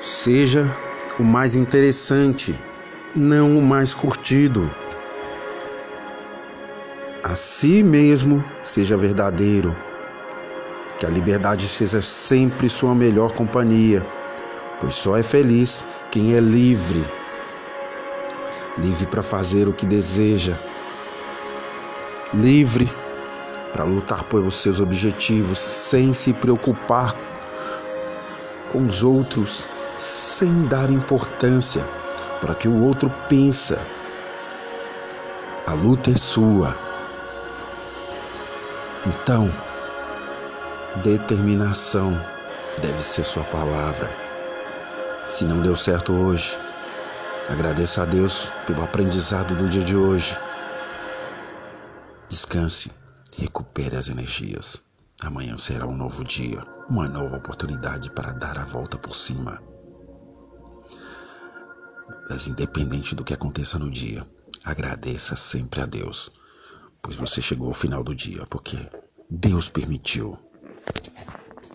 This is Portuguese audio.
Seja o mais interessante, não o mais curtido. A si mesmo seja verdadeiro. Que a liberdade seja sempre sua melhor companhia, pois só é feliz quem é livre. Livre para fazer o que deseja. Livre para lutar pelos seus objetivos sem se preocupar com os outros, sem dar importância para que o outro pensa. A luta é sua. Então, determinação deve ser sua palavra. Se não deu certo hoje, agradeça a Deus pelo aprendizado do dia de hoje. Descanse, recupere as energias. Amanhã será um novo dia, uma nova oportunidade para dar a volta por cima. Mas independente do que aconteça no dia, agradeça sempre a Deus, pois você chegou ao final do dia, porque Deus permitiu.